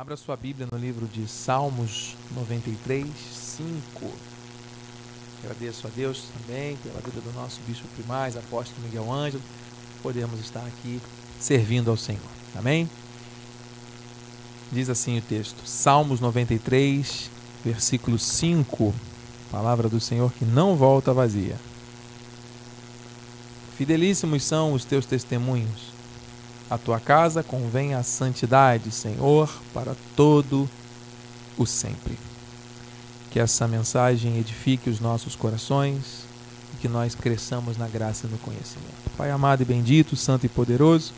Abra sua Bíblia no livro de Salmos 93, 5. Agradeço a Deus também pela vida do nosso bispo primaz, apóstolo Miguel Ângelo, podemos estar aqui servindo ao Senhor. Amém? Diz assim o texto, Salmos 93, versículo 5, palavra do Senhor que não volta vazia. Fidelíssimos são os teus testemunhos. A tua casa convém a santidade, Senhor, para todo o sempre. Que essa mensagem edifique os nossos corações e que nós cresçamos na graça e no conhecimento. Pai amado e bendito, santo e poderoso,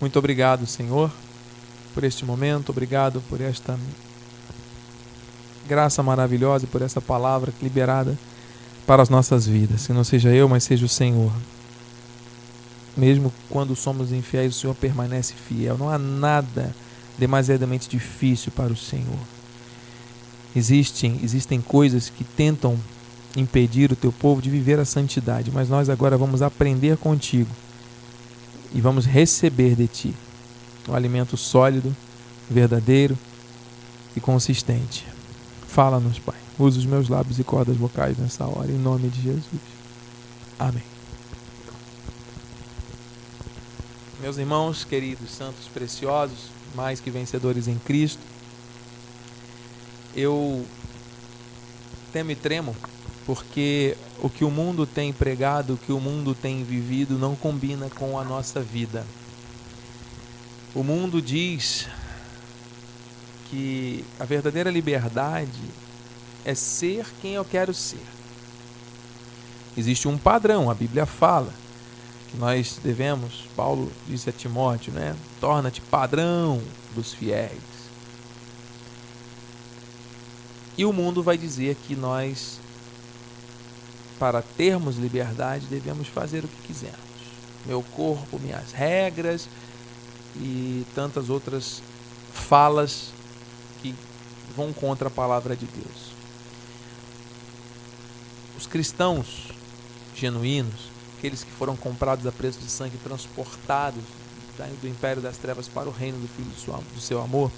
muito obrigado, Senhor, por este momento, obrigado por esta graça maravilhosa e por essa palavra liberada para as nossas vidas. Que não seja eu, mas seja o Senhor. Mesmo quando somos infiéis, o Senhor permanece fiel. Não há nada demasiadamente difícil para o Senhor. Existem, existem coisas que tentam impedir o teu povo de viver a santidade, mas nós agora vamos aprender contigo e vamos receber de ti um alimento sólido, verdadeiro e consistente. Fala-nos, Pai. Usa os meus lábios e cordas vocais nessa hora, em nome de Jesus. Amém. Meus irmãos, queridos, santos, preciosos, mais que vencedores em Cristo, eu temo e tremo porque o que o mundo tem pregado, o que o mundo tem vivido, não combina com a nossa vida. O mundo diz que a verdadeira liberdade é ser quem eu quero ser. Existe um padrão, a Bíblia fala que nós devemos, Paulo disse a Timóteo, né? Torna-te padrão dos fiéis. E o mundo vai dizer que nós, para termos liberdade, devemos fazer o que quisermos. Meu corpo, minhas regras e tantas outras falas que vão contra a palavra de Deus. Os cristãos genuínos, aqueles que foram comprados a preço de sangue, transportados do império das trevas para o reino do Filho do seu amor,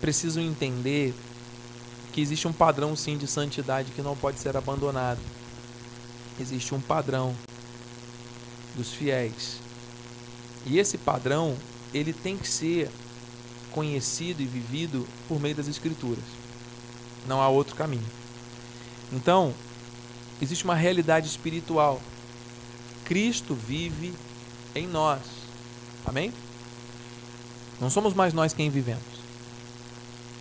precisam entender que existe um padrão sim de santidade que não pode ser abandonado. Existe um padrão dos fiéis. E esse padrão, ele tem que ser conhecido e vivido por meio das escrituras. Não há outro caminho. Então, existe uma realidade espiritual. Cristo vive em nós. Amém? Não somos mais nós quem vivemos.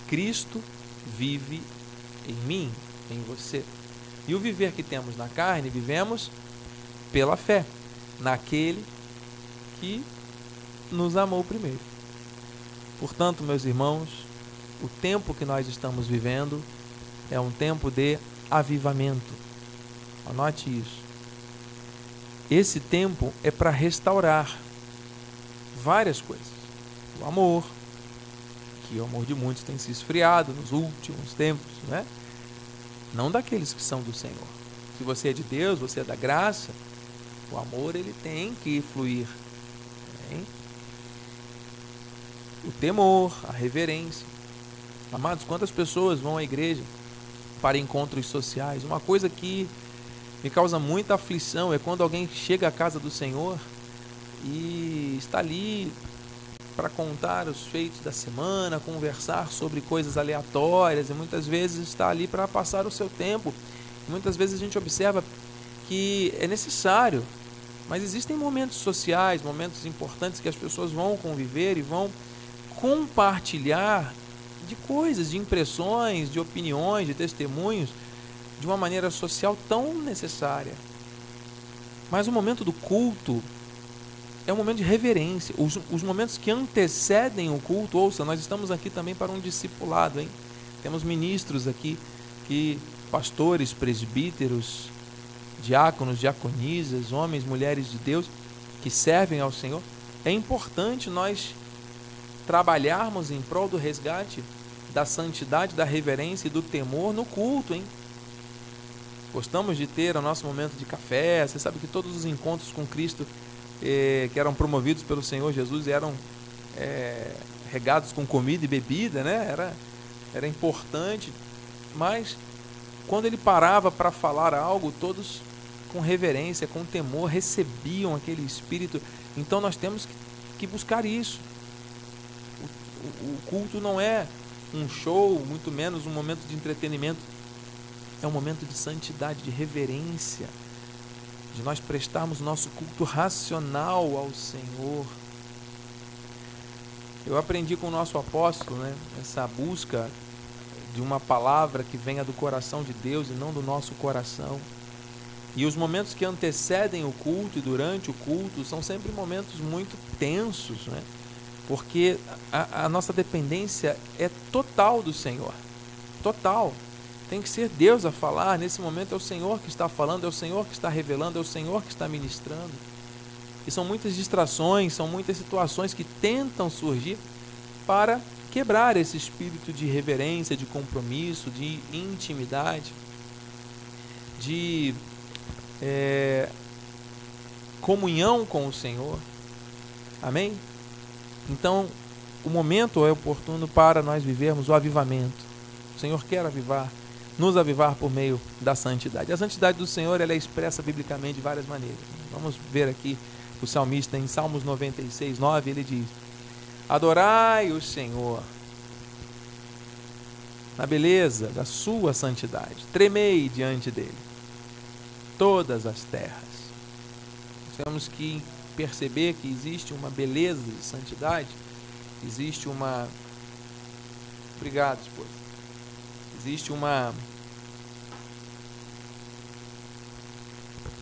Cristo vive em mim, em você. E o viver que temos na carne, vivemos pela fé naquele que nos amou primeiro. Portanto, meus irmãos, o tempo que nós estamos vivendo é um tempo de avivamento. Anote isso. Esse tempo é para restaurar várias coisas. O amor, que o amor de muitos tem se esfriado nos últimos tempos, né? Não daqueles que são do Senhor. Se você é de Deus, você é da graça, o amor ele tem que fluir. O temor, a reverência. Amados, quantas pessoas vão à igreja para encontros sociais? Uma coisa que me causa muita aflição é quando alguém chega à casa do Senhor e está ali para contar os feitos da semana, conversar sobre coisas aleatórias e muitas vezes está ali para passar o seu tempo. muitas vezes a gente observa que é necessário, mas existem momentos sociais, momentos importantes que as pessoas vão conviver e vão compartilhar de coisas, de impressões, de opiniões, de testemunhos, de uma maneira social tão necessária. Mas o momento do culto é um momento de reverência. Os, os momentos que antecedem o culto, ouça, nós estamos aqui também para um discipulado, hein? Temos ministros aqui, que pastores, presbíteros, diáconos, diaconisas, homens, mulheres de Deus que servem ao Senhor. É importante nós trabalharmos em prol do resgate da santidade, da reverência e do temor no culto, hein? Gostamos de ter o nosso momento de café. Você sabe que todos os encontros com Cristo eh, que eram promovidos pelo Senhor Jesus eram é, regados com comida e bebida, né? Era, era importante, mas quando ele parava para falar algo, todos com reverência, com temor, recebiam aquele espírito. Então nós temos que buscar isso. O, o, o culto não é um show, muito menos um momento de entretenimento. É um momento de santidade, de reverência, de nós prestarmos nosso culto racional ao Senhor. Eu aprendi com o nosso apóstolo, né, essa busca de uma palavra que venha do coração de Deus e não do nosso coração. E os momentos que antecedem o culto e durante o culto são sempre momentos muito tensos, né? porque a, a nossa dependência é total do Senhor. Total. Tem que ser Deus a falar. Nesse momento é o Senhor que está falando, é o Senhor que está revelando, é o Senhor que está ministrando. E são muitas distrações, são muitas situações que tentam surgir para quebrar esse espírito de reverência, de compromisso, de intimidade, de é, comunhão com o Senhor. Amém? Então, o momento é oportuno para nós vivermos o avivamento. O Senhor quer avivar, nos avivar por meio da santidade. A santidade do Senhor ela é expressa biblicamente de várias maneiras. Vamos ver aqui o salmista em Salmos 96, 9, ele diz: Adorai o Senhor na beleza da sua santidade, tremei diante dele, todas as terras. Temos que perceber que existe uma beleza de santidade, existe uma. Obrigado, esposa. Existe uma.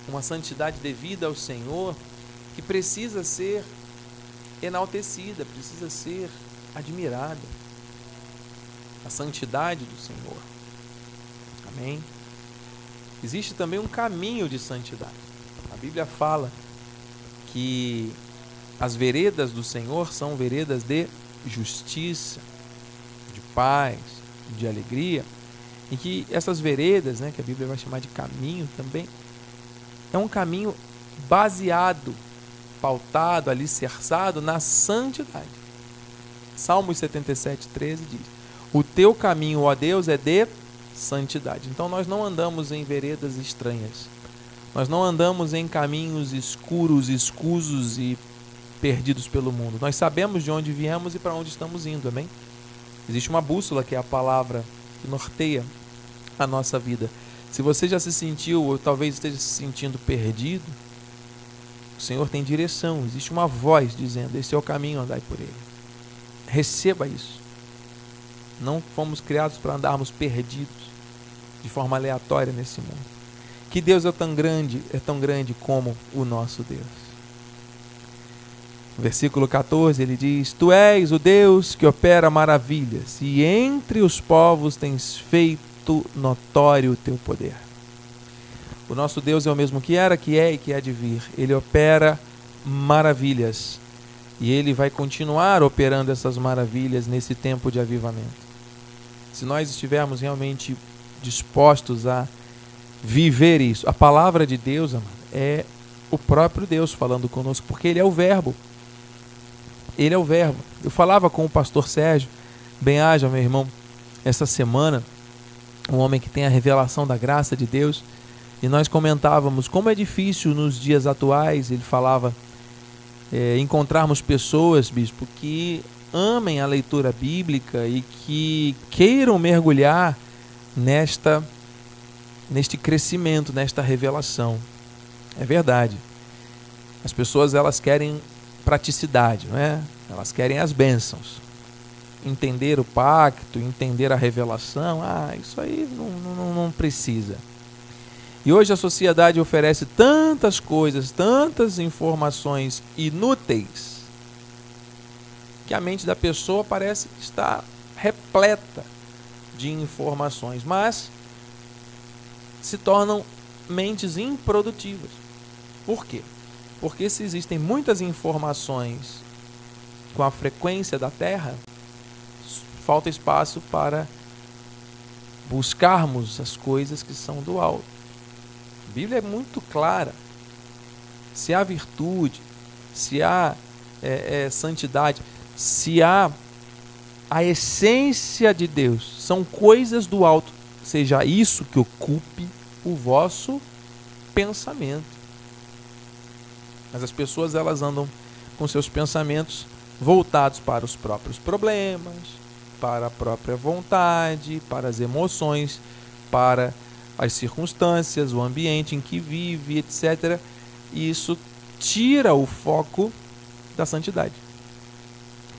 Uma santidade devida ao Senhor que precisa ser enaltecida, precisa ser admirada. A santidade do Senhor. Amém? Existe também um caminho de santidade. A Bíblia fala que as veredas do Senhor são veredas de justiça, de paz, de alegria, e que essas veredas, né, que a Bíblia vai chamar de caminho também, é um caminho baseado, pautado, alicerçado na santidade. Salmos 77, 13 diz: O teu caminho, ó Deus, é de santidade. Então nós não andamos em veredas estranhas. Nós não andamos em caminhos escuros, escusos e perdidos pelo mundo. Nós sabemos de onde viemos e para onde estamos indo, amém? Existe uma bússola que é a palavra que norteia a nossa vida. Se você já se sentiu ou talvez esteja se sentindo perdido, o Senhor tem direção, existe uma voz dizendo: Esse é o caminho, andai por ele. Receba isso. Não fomos criados para andarmos perdidos de forma aleatória nesse mundo. Que Deus é tão grande, é tão grande como o nosso Deus. Versículo 14, ele diz: Tu és o Deus que opera maravilhas, e entre os povos tens feito notório o teu poder. O nosso Deus é o mesmo que era, que é e que há de vir. Ele opera maravilhas. E ele vai continuar operando essas maravilhas nesse tempo de avivamento. Se nós estivermos realmente dispostos a viver isso. A palavra de Deus, amado, é o próprio Deus falando conosco, porque Ele é o Verbo. Ele é o Verbo. Eu falava com o pastor Sérgio, bem-haja, meu irmão, essa semana, um homem que tem a revelação da graça de Deus, e nós comentávamos como é difícil nos dias atuais, ele falava, é, encontrarmos pessoas, bispo, que amem a leitura bíblica e que queiram mergulhar nesta neste crescimento, nesta revelação. É verdade. As pessoas elas querem praticidade, não é? Elas querem as bênçãos. Entender o pacto, entender a revelação, ah, isso aí não, não, não precisa. E hoje a sociedade oferece tantas coisas, tantas informações inúteis, que a mente da pessoa parece estar repleta de informações. Mas se tornam mentes improdutivas. Por quê? Porque se existem muitas informações com a frequência da Terra, falta espaço para buscarmos as coisas que são do alto. A Bíblia é muito clara. Se há virtude, se há é, é, santidade, se há a essência de Deus, são coisas do alto, seja isso que ocupe o vosso pensamento. Mas as pessoas elas andam com seus pensamentos voltados para os próprios problemas, para a própria vontade, para as emoções, para as circunstâncias, o ambiente em que vive, etc. E isso tira o foco da santidade.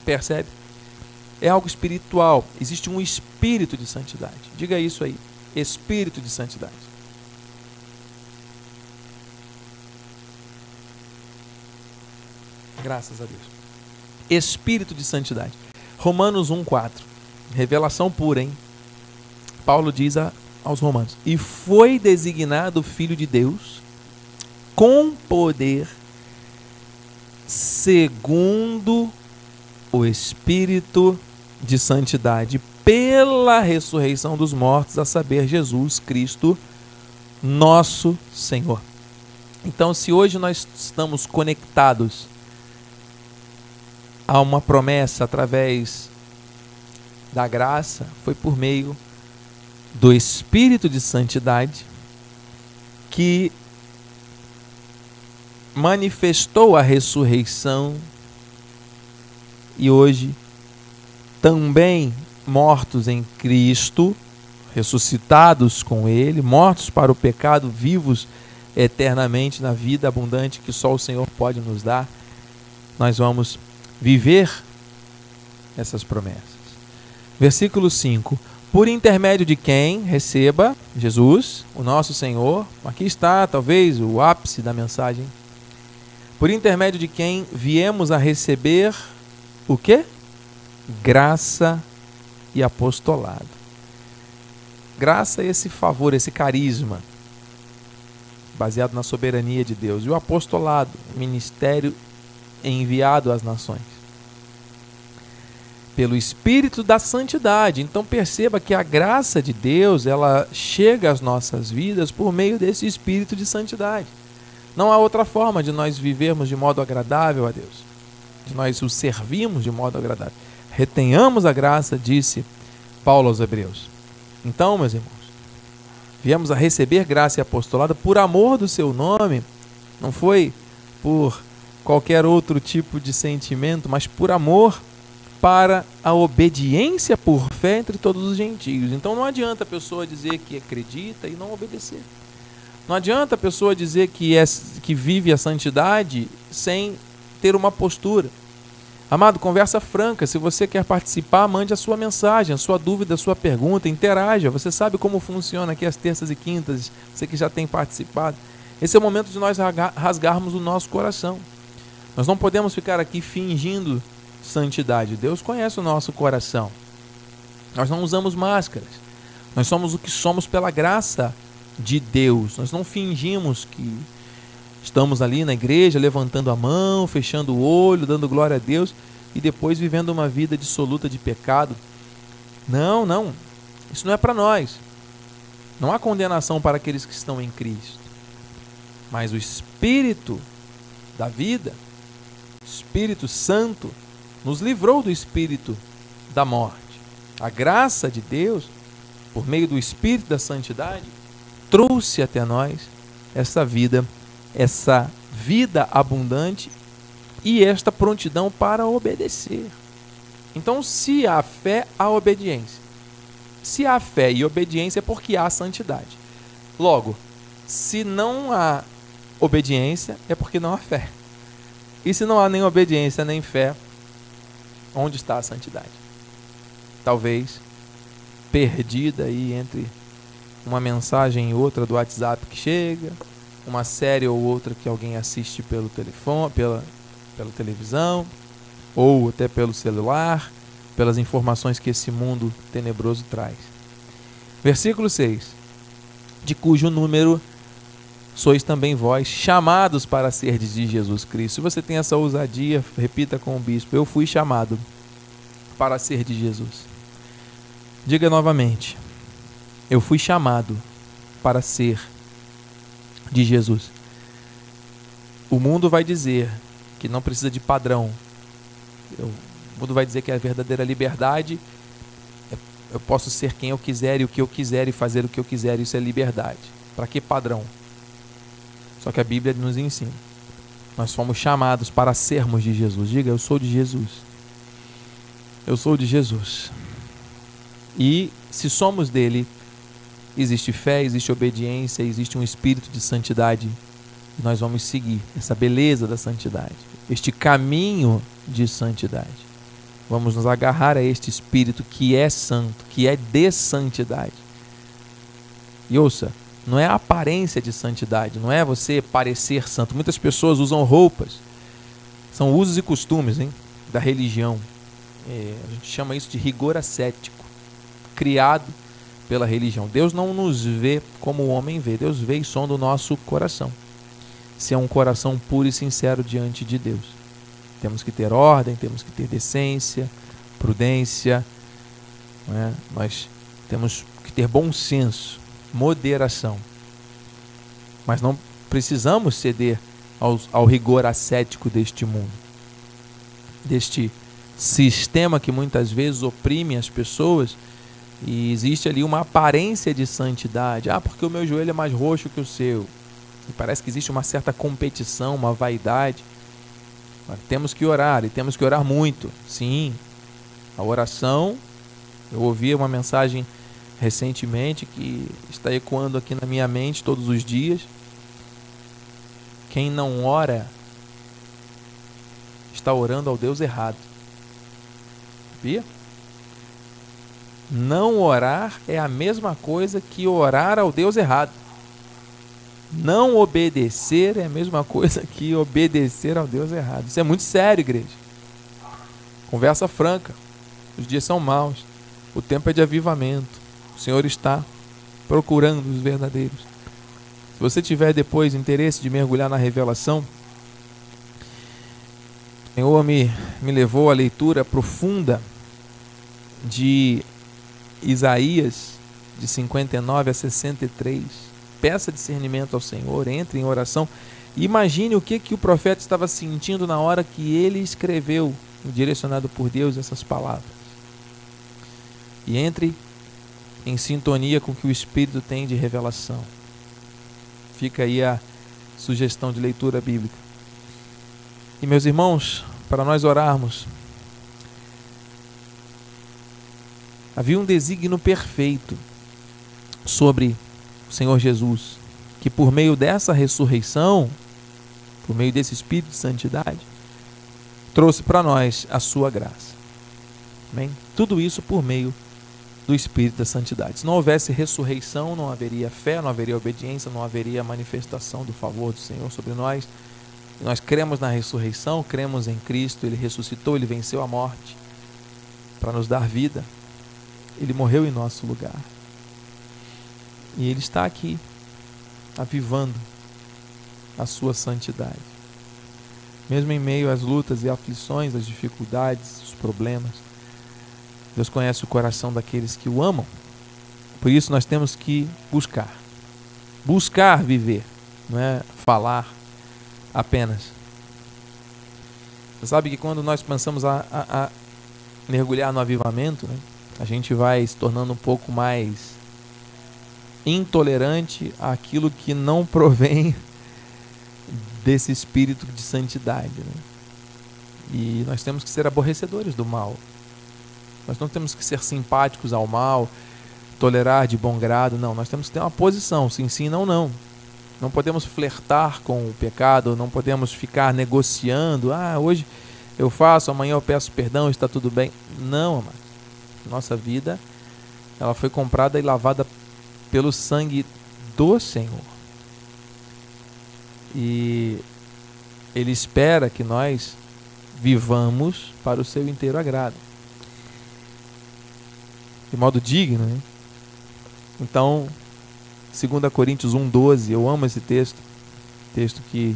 Percebe? É algo espiritual. Existe um espírito de santidade. Diga isso aí. Espírito de santidade. Graças a Deus. Espírito de santidade. Romanos 1,4. Revelação pura, hein? Paulo diz a, aos Romanos: E foi designado Filho de Deus com poder, segundo o Espírito de santidade, pela ressurreição dos mortos, a saber, Jesus Cristo, nosso Senhor. Então, se hoje nós estamos conectados a uma promessa através da graça, foi por meio do Espírito de Santidade que manifestou a ressurreição e hoje também mortos em Cristo, ressuscitados com Ele, mortos para o pecado, vivos eternamente na vida abundante que só o Senhor pode nos dar, nós vamos viver essas promessas. Versículo 5: Por intermédio de quem receba Jesus, o nosso Senhor, aqui está talvez o ápice da mensagem. Por intermédio de quem viemos a receber o que? Graça e apostolado. Graça é esse favor, esse carisma, baseado na soberania de Deus. E o apostolado, ministério enviado às nações. Pelo Espírito da Santidade. Então perceba que a graça de Deus, ela chega às nossas vidas por meio desse Espírito de Santidade. Não há outra forma de nós vivermos de modo agradável a Deus de nós o servimos de modo agradável. Retenhamos a graça, disse Paulo aos Hebreus. Então, meus irmãos, viemos a receber graça e apostolado por amor do seu nome, não foi por qualquer outro tipo de sentimento, mas por amor para a obediência por fé entre todos os gentios. Então não adianta a pessoa dizer que acredita e não obedecer. Não adianta a pessoa dizer que, é, que vive a santidade sem ter uma postura. Amado, conversa franca. Se você quer participar, mande a sua mensagem, a sua dúvida, a sua pergunta, interaja. Você sabe como funciona aqui as terças e quintas, você que já tem participado. Esse é o momento de nós rasgarmos o nosso coração. Nós não podemos ficar aqui fingindo santidade. Deus conhece o nosso coração. Nós não usamos máscaras. Nós somos o que somos pela graça de Deus. Nós não fingimos que Estamos ali na igreja levantando a mão, fechando o olho, dando glória a Deus e depois vivendo uma vida dissoluta de pecado. Não, não. Isso não é para nós. Não há condenação para aqueles que estão em Cristo. Mas o Espírito da vida, Espírito Santo, nos livrou do espírito da morte. A graça de Deus, por meio do Espírito da Santidade, trouxe até nós essa vida essa vida abundante e esta prontidão para obedecer. Então, se há fé, há obediência. Se há fé e obediência, é porque há santidade. Logo, se não há obediência, é porque não há fé. E se não há nem obediência nem fé, onde está a santidade? Talvez perdida aí entre uma mensagem e outra do WhatsApp que chega, uma série ou outra que alguém assiste pelo telefone, pela, pela televisão, ou até pelo celular, pelas informações que esse mundo tenebroso traz. Versículo 6: De cujo número sois também vós, chamados para ser de Jesus Cristo. Se você tem essa ousadia, repita com o bispo: Eu fui chamado para ser de Jesus. Diga novamente: Eu fui chamado para ser de Jesus. O mundo vai dizer que não precisa de padrão. O mundo vai dizer que a verdadeira liberdade é eu posso ser quem eu quiser e o que eu quiser e fazer o que eu quiser, isso é liberdade. Para que padrão? Só que a Bíblia nos ensina. Nós fomos chamados para sermos de Jesus. Diga, eu sou de Jesus. Eu sou de Jesus. E se somos dele, existe fé, existe obediência, existe um espírito de santidade. Nós vamos seguir essa beleza da santidade, este caminho de santidade. Vamos nos agarrar a este espírito que é santo, que é de santidade. E ouça, não é a aparência de santidade, não é você parecer santo. Muitas pessoas usam roupas, são usos e costumes hein, da religião. É, a gente chama isso de rigor ascético, criado pela religião. Deus não nos vê como o homem vê, Deus vê e sonda o nosso coração. Se é um coração puro e sincero diante de Deus. Temos que ter ordem, temos que ter decência, prudência, é? nós temos que ter bom senso moderação. Mas não precisamos ceder ao, ao rigor ascético deste mundo, deste sistema que muitas vezes oprime as pessoas e existe ali uma aparência de santidade. Ah, porque o meu joelho é mais roxo que o seu. E parece que existe uma certa competição, uma vaidade. Mas temos que orar e temos que orar muito. Sim, a oração. Eu ouvi uma mensagem recentemente que está ecoando aqui na minha mente todos os dias. Quem não ora está orando ao Deus errado. Sabia? Não orar é a mesma coisa que orar ao Deus errado. Não obedecer é a mesma coisa que obedecer ao Deus errado. Isso é muito sério, igreja. Conversa franca. Os dias são maus. O tempo é de avivamento. O Senhor está procurando os verdadeiros. Se você tiver depois interesse de mergulhar na revelação, o Senhor me, me levou à leitura profunda de Isaías, de 59 a 63. Peça discernimento ao Senhor, entre em oração. Imagine o que, que o profeta estava sentindo na hora que ele escreveu, direcionado por Deus, essas palavras. E entre em sintonia com o que o Espírito tem de revelação. Fica aí a sugestão de leitura bíblica. E meus irmãos, para nós orarmos, havia um desígnio perfeito sobre o Senhor Jesus, que por meio dessa ressurreição, por meio desse Espírito de santidade, trouxe para nós a sua graça. Amém? Tudo isso por meio do Espírito da Santidade. Se não houvesse ressurreição, não haveria fé, não haveria obediência, não haveria manifestação do favor do Senhor sobre nós. Nós cremos na ressurreição, cremos em Cristo, Ele ressuscitou, Ele venceu a morte para nos dar vida. Ele morreu em nosso lugar. E Ele está aqui, avivando a sua santidade. Mesmo em meio às lutas e aflições, às dificuldades, os problemas, Deus conhece o coração daqueles que o amam. Por isso nós temos que buscar. Buscar viver, não é falar apenas. Você sabe que quando nós pensamos a, a, a mergulhar no avivamento, né, a gente vai se tornando um pouco mais intolerante àquilo que não provém desse espírito de santidade. Né? E nós temos que ser aborrecedores do mal. Nós não temos que ser simpáticos ao mal, tolerar de bom grado, não. Nós temos que ter uma posição, sim, sim, não, não. Não podemos flertar com o pecado, não podemos ficar negociando. Ah, hoje eu faço, amanhã eu peço perdão, está tudo bem. Não, amado. Nossa vida, ela foi comprada e lavada pelo sangue do Senhor. E Ele espera que nós vivamos para o seu inteiro agrado de modo digno. Né? Então, 2 Coríntios 1,12, eu amo esse texto, texto que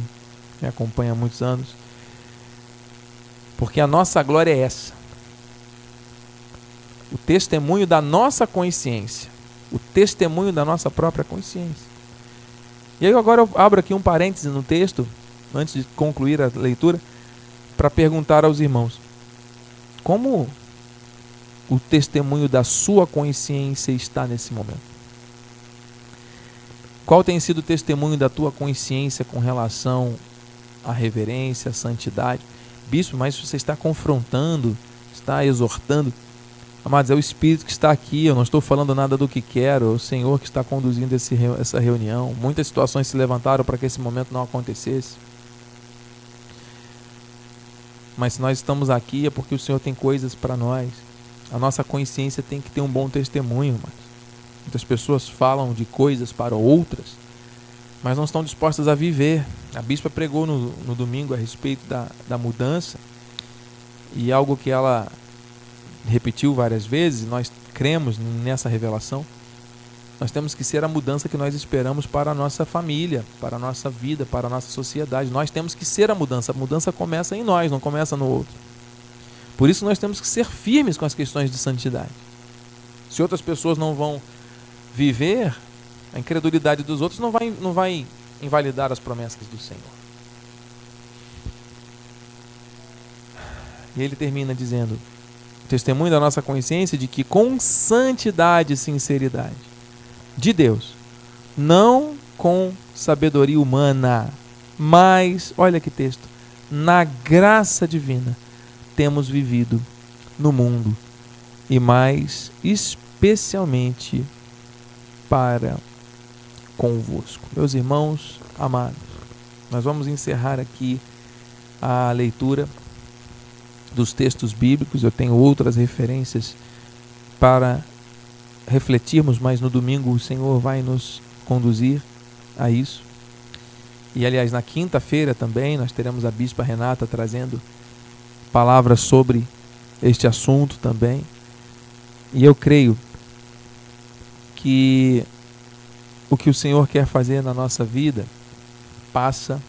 me acompanha há muitos anos, porque a nossa glória é essa. O testemunho da nossa consciência, o testemunho da nossa própria consciência. E aí agora eu abro aqui um parêntese no texto, antes de concluir a leitura, para perguntar aos irmãos: Como o testemunho da sua consciência está nesse momento? Qual tem sido o testemunho da tua consciência com relação à reverência, à santidade? Bispo, mas você está confrontando, está exortando. Amados, é o Espírito que está aqui, eu não estou falando nada do que quero, é o Senhor que está conduzindo esse, essa reunião. Muitas situações se levantaram para que esse momento não acontecesse. Mas se nós estamos aqui é porque o Senhor tem coisas para nós. A nossa consciência tem que ter um bom testemunho, mas Muitas pessoas falam de coisas para outras, mas não estão dispostas a viver. A bispa pregou no, no domingo a respeito da, da mudança e algo que ela repetiu várias vezes, nós cremos nessa revelação. Nós temos que ser a mudança que nós esperamos para a nossa família, para a nossa vida, para a nossa sociedade. Nós temos que ser a mudança. A mudança começa em nós, não começa no outro. Por isso nós temos que ser firmes com as questões de santidade. Se outras pessoas não vão viver, a incredulidade dos outros não vai, não vai invalidar as promessas do Senhor. E ele termina dizendo: testemunho da nossa consciência de que com santidade e sinceridade de Deus, não com sabedoria humana, mas, olha que texto, na graça divina, temos vivido no mundo e mais especialmente para convosco. Meus irmãos amados, nós vamos encerrar aqui a leitura dos textos bíblicos. Eu tenho outras referências para refletirmos, mas no domingo o Senhor vai nos conduzir a isso. E aliás, na quinta-feira também nós teremos a bispa Renata trazendo palavras sobre este assunto também. E eu creio que o que o Senhor quer fazer na nossa vida passa,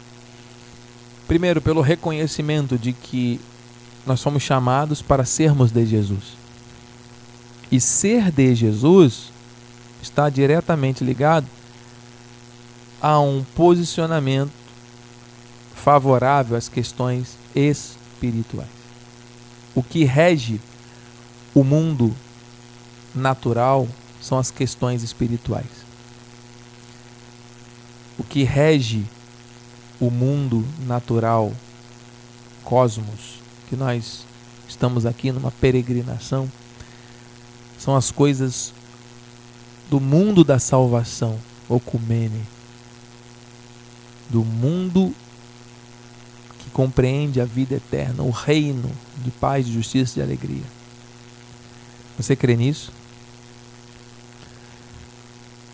primeiro, pelo reconhecimento de que nós somos chamados para sermos de Jesus. E ser de Jesus está diretamente ligado a um posicionamento favorável às questões espirituais. O que rege o mundo natural, são as questões espirituais. O que rege o mundo natural, cosmos, que nós estamos aqui numa peregrinação, são as coisas do mundo da salvação, Ocumene, do mundo compreende a vida eterna, o reino de paz, de justiça e de alegria. Você crê nisso?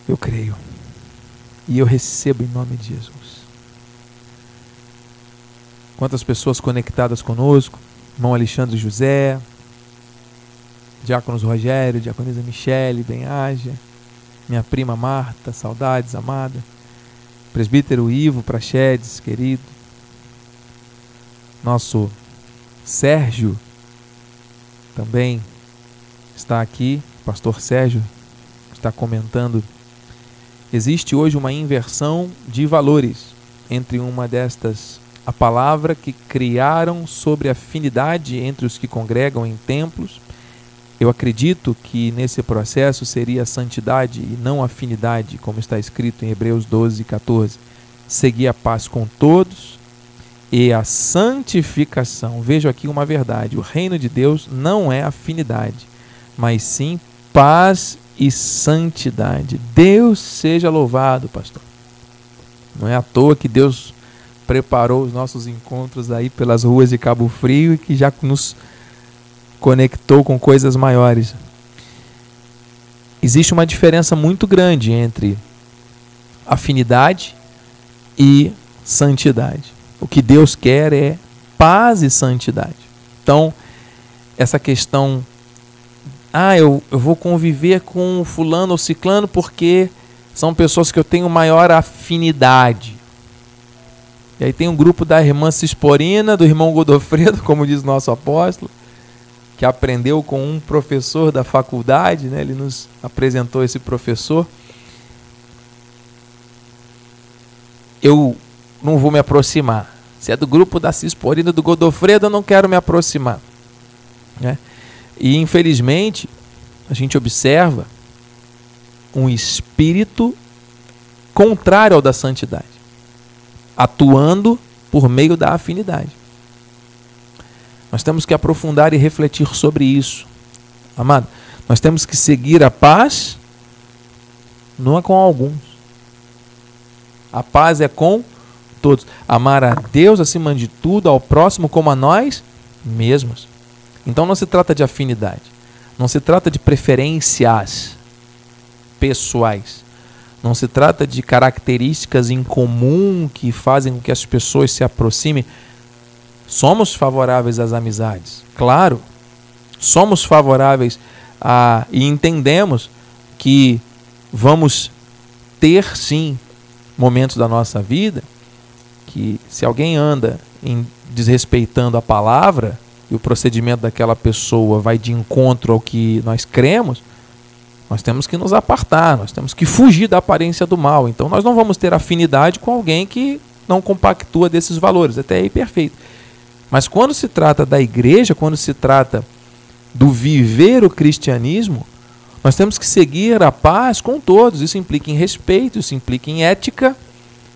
Eu creio. E eu recebo em nome de Jesus. Quantas pessoas conectadas conosco? Irmão Alexandre José, Diáconos Rogério, Diaconisa Michele, Benhaja, minha prima Marta, saudades, amada. Presbítero Ivo Prachedes, querido. Nosso Sérgio também está aqui, pastor Sérgio está comentando Existe hoje uma inversão de valores entre uma destas a palavra que criaram sobre afinidade entre os que congregam em templos. Eu acredito que nesse processo seria santidade e não afinidade, como está escrito em Hebreus 12, 14. Seguir a paz com todos e a santificação. Vejo aqui uma verdade: o reino de Deus não é afinidade, mas sim paz e santidade. Deus seja louvado, pastor. Não é à toa que Deus preparou os nossos encontros aí pelas ruas de Cabo Frio e que já nos conectou com coisas maiores. Existe uma diferença muito grande entre afinidade e santidade. O que Deus quer é paz e santidade. Então, essa questão ah, eu, eu vou conviver com fulano ou ciclano porque são pessoas que eu tenho maior afinidade. E aí tem um grupo da irmã Cisporina, do irmão Godofredo, como diz nosso apóstolo, que aprendeu com um professor da faculdade, né? ele nos apresentou esse professor. Eu não vou me aproximar. Se é do grupo da Cisporina, do Godofredo, eu não quero me aproximar. Né? E infelizmente, a gente observa um espírito contrário ao da santidade, atuando por meio da afinidade. Nós temos que aprofundar e refletir sobre isso. Amado, nós temos que seguir a paz, não é com alguns. A paz é com todos. Amar a Deus acima de tudo, ao próximo como a nós mesmos. Então não se trata de afinidade, não se trata de preferências pessoais, não se trata de características em comum que fazem com que as pessoas se aproximem. Somos favoráveis às amizades, claro. Somos favoráveis a e entendemos que vamos ter sim momentos da nossa vida se alguém anda em desrespeitando a palavra, e o procedimento daquela pessoa vai de encontro ao que nós cremos, nós temos que nos apartar, nós temos que fugir da aparência do mal. Então nós não vamos ter afinidade com alguém que não compactua desses valores. Até aí perfeito. Mas quando se trata da igreja, quando se trata do viver o cristianismo, nós temos que seguir a paz com todos. Isso implica em respeito, isso implica em ética,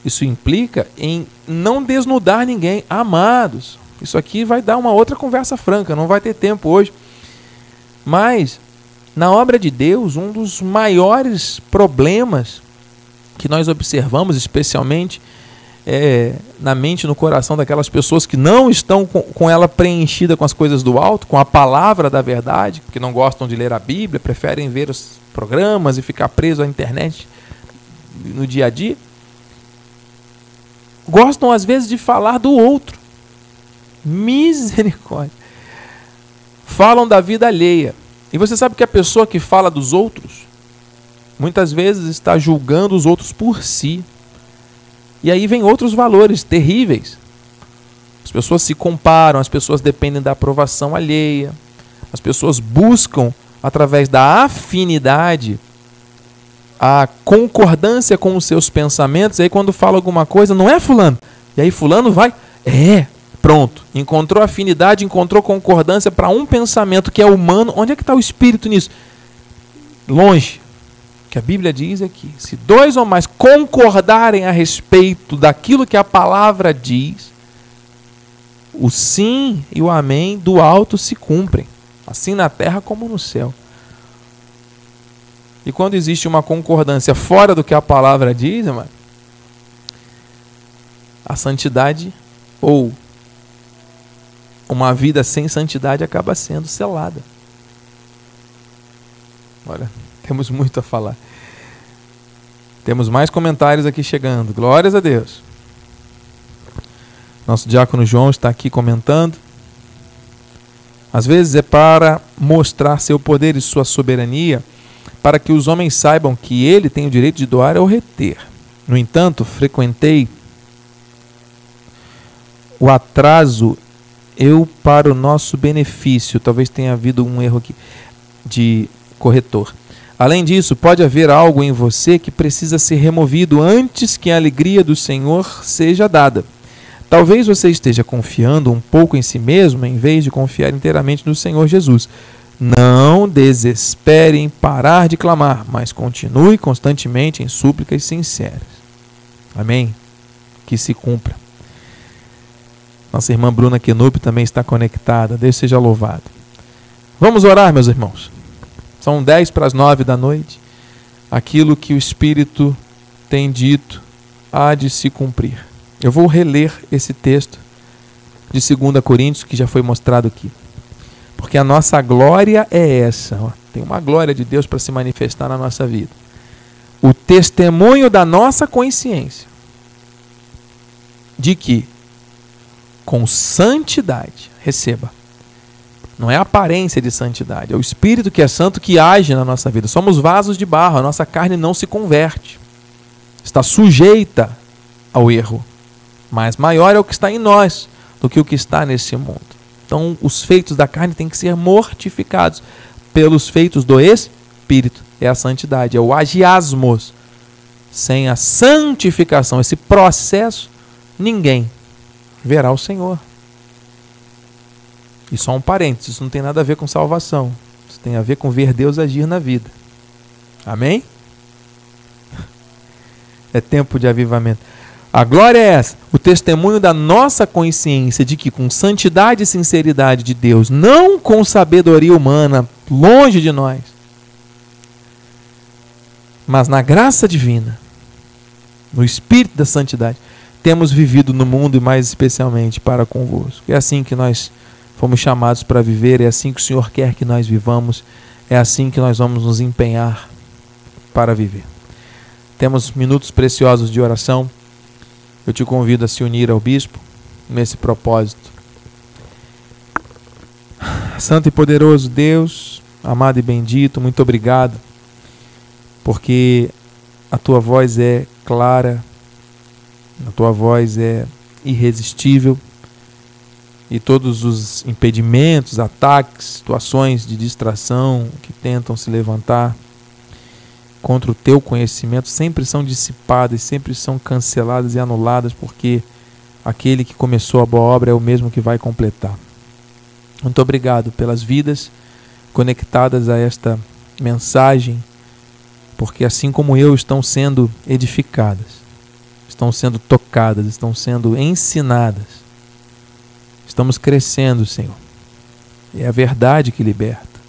isso implica em não desnudar ninguém. Amados, isso aqui vai dar uma outra conversa franca, não vai ter tempo hoje. Mas, na obra de Deus, um dos maiores problemas que nós observamos, especialmente é, na mente e no coração daquelas pessoas que não estão com, com ela preenchida com as coisas do alto, com a palavra da verdade, que não gostam de ler a Bíblia, preferem ver os programas e ficar preso à internet no dia a dia, gostam às vezes de falar do outro. Misericórdia. Falam da vida alheia. E você sabe que a pessoa que fala dos outros, muitas vezes está julgando os outros por si. E aí vem outros valores terríveis. As pessoas se comparam, as pessoas dependem da aprovação alheia. As pessoas buscam, através da afinidade, a concordância com os seus pensamentos. E aí, quando fala alguma coisa, não é Fulano. E aí, Fulano vai, é, Pronto. Encontrou afinidade, encontrou concordância para um pensamento que é humano. Onde é que está o espírito nisso? Longe. O que a Bíblia diz é que se dois ou mais concordarem a respeito daquilo que a palavra diz, o sim e o amém do alto se cumprem, assim na terra como no céu. E quando existe uma concordância fora do que a palavra diz, irmão, a santidade ou uma vida sem santidade acaba sendo selada. Olha, temos muito a falar. Temos mais comentários aqui chegando. Glórias a Deus. Nosso diácono João está aqui comentando. Às vezes é para mostrar seu poder e sua soberania, para que os homens saibam que ele tem o direito de doar ou reter. No entanto, frequentei o atraso eu para o nosso benefício. Talvez tenha havido um erro aqui de corretor. Além disso, pode haver algo em você que precisa ser removido antes que a alegria do Senhor seja dada. Talvez você esteja confiando um pouco em si mesmo em vez de confiar inteiramente no Senhor Jesus. Não desespere em parar de clamar, mas continue constantemente em súplicas sinceras. Amém? Que se cumpra. Nossa irmã Bruna Kenup também está conectada. Deus seja louvado. Vamos orar, meus irmãos. São dez para as nove da noite. Aquilo que o Espírito tem dito há de se cumprir. Eu vou reler esse texto de 2 Coríntios que já foi mostrado aqui. Porque a nossa glória é essa. Ó. Tem uma glória de Deus para se manifestar na nossa vida. O testemunho da nossa consciência de que com santidade. Receba. Não é a aparência de santidade, é o Espírito que é santo que age na nossa vida. Somos vasos de barro, a nossa carne não se converte. Está sujeita ao erro. Mas maior é o que está em nós do que o que está nesse mundo. Então, os feitos da carne têm que ser mortificados pelos feitos do Espírito. É a santidade, é o agiasmos. Sem a santificação, esse processo, ninguém verá o Senhor. E só um parênteses, isso não tem nada a ver com salvação. Isso tem a ver com ver Deus agir na vida. Amém? É tempo de avivamento. A glória é essa, o testemunho da nossa consciência de que com santidade e sinceridade de Deus, não com sabedoria humana, longe de nós, mas na graça divina, no espírito da santidade, temos vivido no mundo e mais especialmente para convosco. É assim que nós fomos chamados para viver, é assim que o Senhor quer que nós vivamos, é assim que nós vamos nos empenhar para viver. Temos minutos preciosos de oração. Eu te convido a se unir ao bispo nesse propósito. Santo e poderoso Deus, amado e bendito, muito obrigado, porque a tua voz é clara, a tua voz é irresistível e todos os impedimentos, ataques, situações de distração que tentam se levantar contra o teu conhecimento sempre são dissipadas, sempre são canceladas e anuladas, porque aquele que começou a boa obra é o mesmo que vai completar. Muito obrigado pelas vidas conectadas a esta mensagem, porque assim como eu estão sendo edificadas, estão sendo tocadas, estão sendo ensinadas. Estamos crescendo, Senhor. É a verdade que liberta.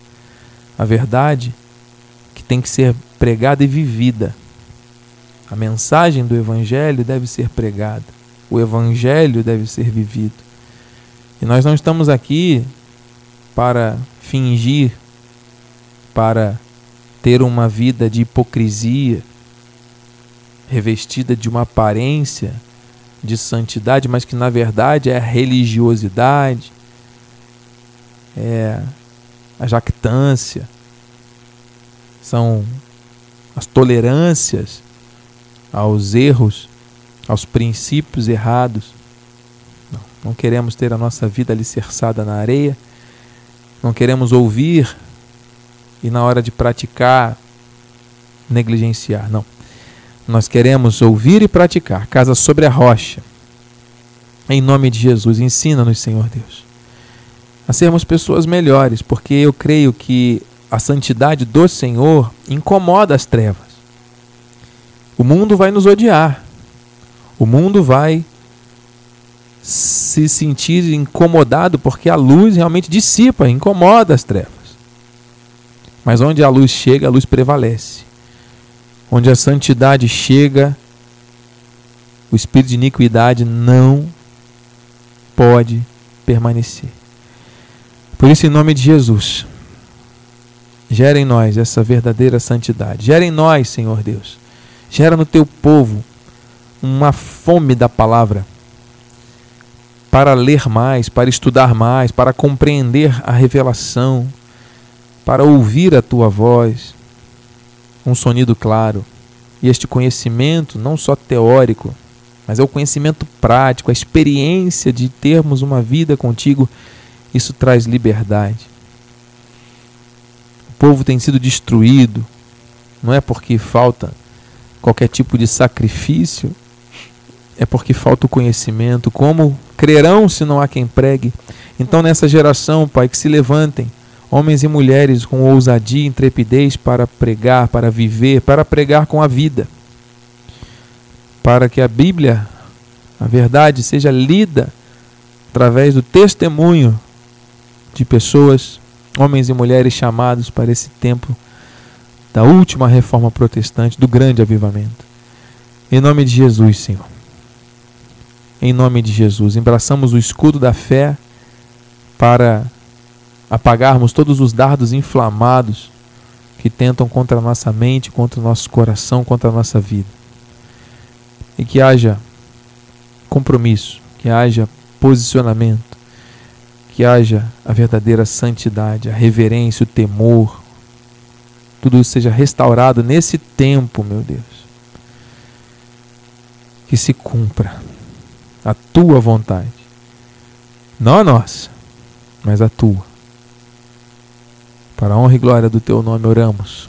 A verdade que tem que ser pregada e vivida. A mensagem do Evangelho deve ser pregada. O Evangelho deve ser vivido. E nós não estamos aqui para fingir, para ter uma vida de hipocrisia, revestida de uma aparência de santidade, mas que na verdade é a religiosidade, é a jactância, são as tolerâncias aos erros, aos princípios errados. Não, não queremos ter a nossa vida alicerçada na areia, não queremos ouvir e na hora de praticar negligenciar. Não. Nós queremos ouvir e praticar. Casa sobre a rocha. Em nome de Jesus, ensina-nos, Senhor Deus, a sermos pessoas melhores, porque eu creio que a santidade do Senhor incomoda as trevas. O mundo vai nos odiar. O mundo vai se sentir incomodado porque a luz realmente dissipa, incomoda as trevas. Mas onde a luz chega, a luz prevalece. Onde a santidade chega, o espírito de iniquidade não pode permanecer. Por isso, em nome de Jesus, gera em nós essa verdadeira santidade. Gera em nós, Senhor Deus. Gera no teu povo uma fome da palavra para ler mais, para estudar mais, para compreender a revelação, para ouvir a tua voz um sonido claro. E este conhecimento, não só teórico, mas é o conhecimento prático, a experiência de termos uma vida contigo, isso traz liberdade. Povo tem sido destruído, não é porque falta qualquer tipo de sacrifício, é porque falta o conhecimento. Como crerão se não há quem pregue? Então, nessa geração, Pai, que se levantem homens e mulheres com ousadia e intrepidez para pregar, para viver, para pregar com a vida, para que a Bíblia, a verdade, seja lida através do testemunho de pessoas, homens e mulheres chamados para esse tempo da última reforma protestante, do grande avivamento. Em nome de Jesus, Senhor. Em nome de Jesus, embraçamos o escudo da fé para apagarmos todos os dardos inflamados que tentam contra a nossa mente, contra o nosso coração, contra a nossa vida. E que haja compromisso, que haja posicionamento, que haja a verdadeira santidade, a reverência, o temor. Tudo isso seja restaurado nesse tempo, meu Deus. Que se cumpra a tua vontade. Não a nossa, mas a tua. Para a honra e glória do teu nome oramos.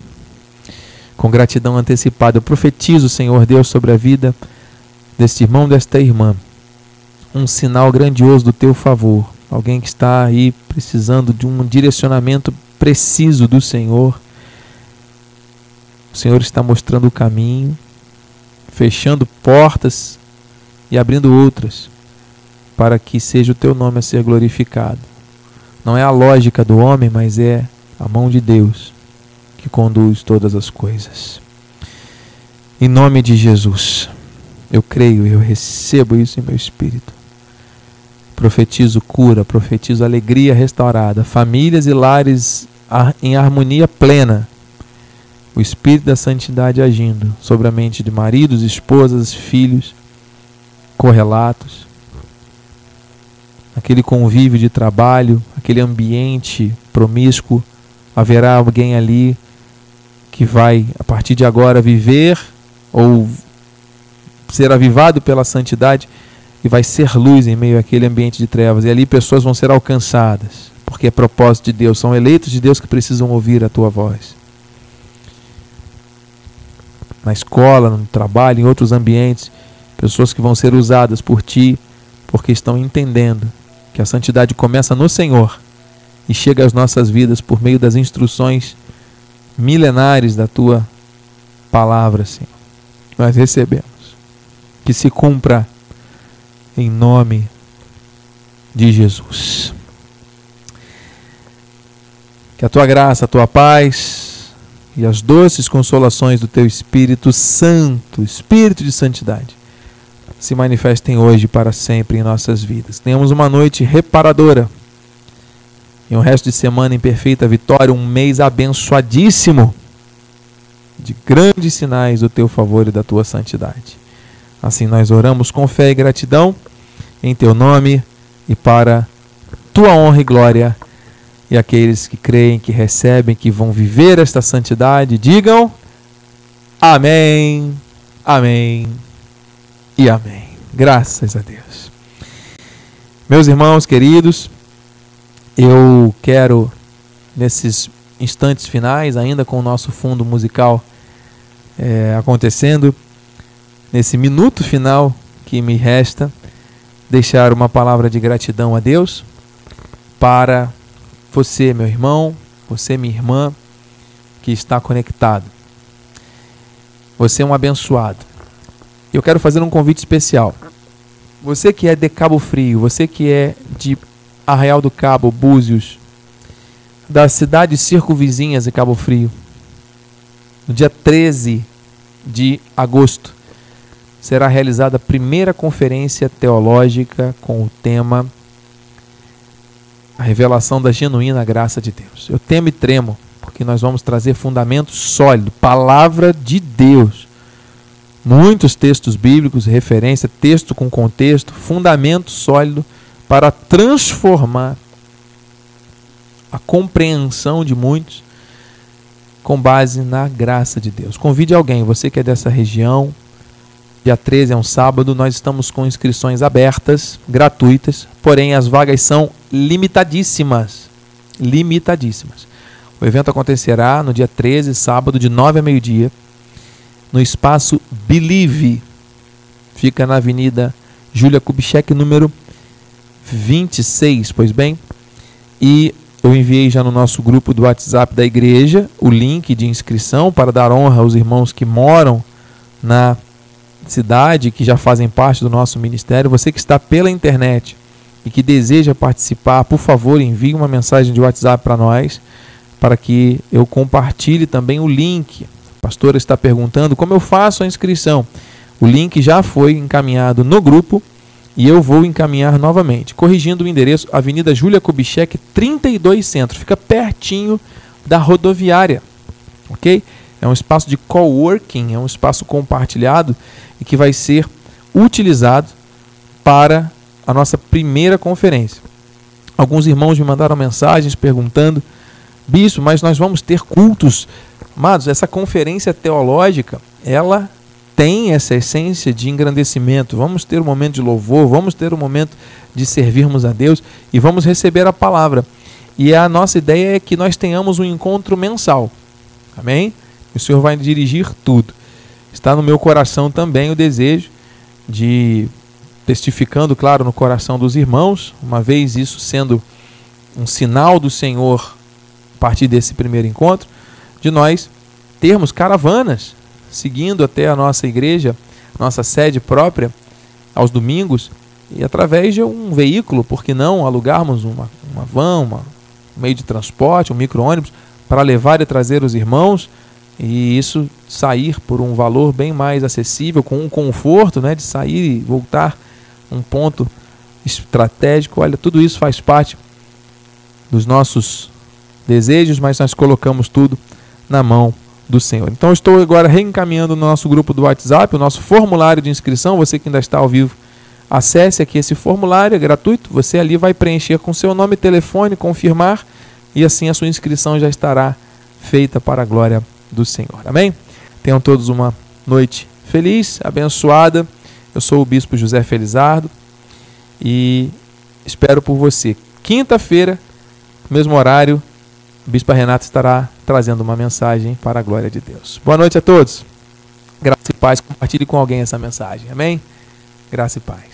Com gratidão antecipada, eu profetizo, Senhor Deus, sobre a vida deste irmão, desta irmã, um sinal grandioso do teu favor, alguém que está aí precisando de um direcionamento preciso do Senhor. O Senhor está mostrando o caminho, fechando portas e abrindo outras, para que seja o teu nome a ser glorificado. Não é a lógica do homem, mas é a mão de Deus que conduz todas as coisas. Em nome de Jesus, eu creio, eu recebo isso em meu espírito. Profetizo cura, profetizo alegria restaurada, famílias e lares em harmonia plena. O Espírito da Santidade agindo sobre a mente de maridos, esposas, filhos, correlatos. Aquele convívio de trabalho, aquele ambiente promíscuo, haverá alguém ali que vai, a partir de agora, viver ou ser avivado pela santidade e vai ser luz em meio àquele ambiente de trevas. E ali pessoas vão ser alcançadas, porque é propósito de Deus, são eleitos de Deus que precisam ouvir a tua voz. Na escola, no trabalho, em outros ambientes, pessoas que vão ser usadas por ti, porque estão entendendo que a santidade começa no Senhor e chega às nossas vidas por meio das instruções milenares da tua palavra, Senhor. Nós recebemos. Que se cumpra em nome de Jesus. Que a tua graça, a tua paz e as doces consolações do teu Espírito Santo, Espírito de santidade, se manifestem hoje para sempre em nossas vidas. Tenhamos uma noite reparadora e um resto de semana em perfeita vitória, um mês abençoadíssimo de grandes sinais do teu favor e da tua santidade. Assim nós oramos com fé e gratidão em teu nome e para tua honra e glória. E aqueles que creem, que recebem, que vão viver esta santidade, digam amém, amém e amém. Graças a Deus. Meus irmãos queridos, eu quero, nesses instantes finais, ainda com o nosso fundo musical é, acontecendo, nesse minuto final que me resta, deixar uma palavra de gratidão a Deus para você, meu irmão, você, minha irmã, que está conectado. Você é um abençoado. Eu quero fazer um convite especial. Você que é de Cabo Frio, você que é de Arraial do Cabo, Búzios, das cidades circunvizinhas de Cabo Frio, no dia 13 de agosto, será realizada a primeira conferência teológica com o tema A Revelação da Genuína Graça de Deus. Eu temo e tremo, porque nós vamos trazer fundamento sólido, palavra de Deus. Muitos textos bíblicos, referência, texto com contexto, fundamento sólido para transformar a compreensão de muitos com base na graça de Deus. Convide alguém, você que é dessa região, dia 13 é um sábado, nós estamos com inscrições abertas, gratuitas, porém as vagas são limitadíssimas. Limitadíssimas. O evento acontecerá no dia 13, sábado, de 9 a meio-dia, no espaço Believe. Fica na Avenida Júlia Kubitschek, número 26, pois bem. E eu enviei já no nosso grupo do WhatsApp da igreja o link de inscrição para dar honra aos irmãos que moram na cidade, que já fazem parte do nosso ministério. Você que está pela internet e que deseja participar, por favor, envie uma mensagem de WhatsApp para nós, para que eu compartilhe também o link. A pastora está perguntando como eu faço a inscrição. O link já foi encaminhado no grupo e eu vou encaminhar novamente, corrigindo o endereço Avenida Júlia Kubitschek, 32 Centro, fica pertinho da rodoviária, ok? É um espaço de coworking, é um espaço compartilhado e que vai ser utilizado para a nossa primeira conferência. Alguns irmãos me mandaram mensagens perguntando, bispo, mas nós vamos ter cultos. Amados, essa conferência teológica, ela tem essa essência de engrandecimento. Vamos ter um momento de louvor, vamos ter um momento de servirmos a Deus e vamos receber a palavra. E a nossa ideia é que nós tenhamos um encontro mensal. Amém? O Senhor vai dirigir tudo. Está no meu coração também o desejo de testificando, claro, no coração dos irmãos, uma vez isso sendo um sinal do Senhor a partir desse primeiro encontro, de nós termos caravanas seguindo até a nossa igreja, nossa sede própria, aos domingos, e através de um veículo, por que não alugarmos uma, uma van, uma, um meio de transporte, um micro-ônibus, para levar e trazer os irmãos, e isso sair por um valor bem mais acessível, com um conforto né, de sair e voltar um ponto estratégico. Olha, tudo isso faz parte dos nossos desejos, mas nós colocamos tudo na mão do Senhor. Então estou agora reencaminhando no nosso grupo do WhatsApp, o nosso formulário de inscrição, você que ainda está ao vivo, acesse aqui esse formulário, é gratuito, você ali vai preencher com seu nome telefone, confirmar, e assim a sua inscrição já estará feita para a glória do Senhor. Amém? Tenham todos uma noite feliz, abençoada. Eu sou o Bispo José Felizardo e espero por você. Quinta-feira, mesmo horário, o Bispo Renato estará trazendo uma mensagem para a glória de Deus. Boa noite a todos. Graça e paz. Compartilhe com alguém essa mensagem. Amém? Graça e paz.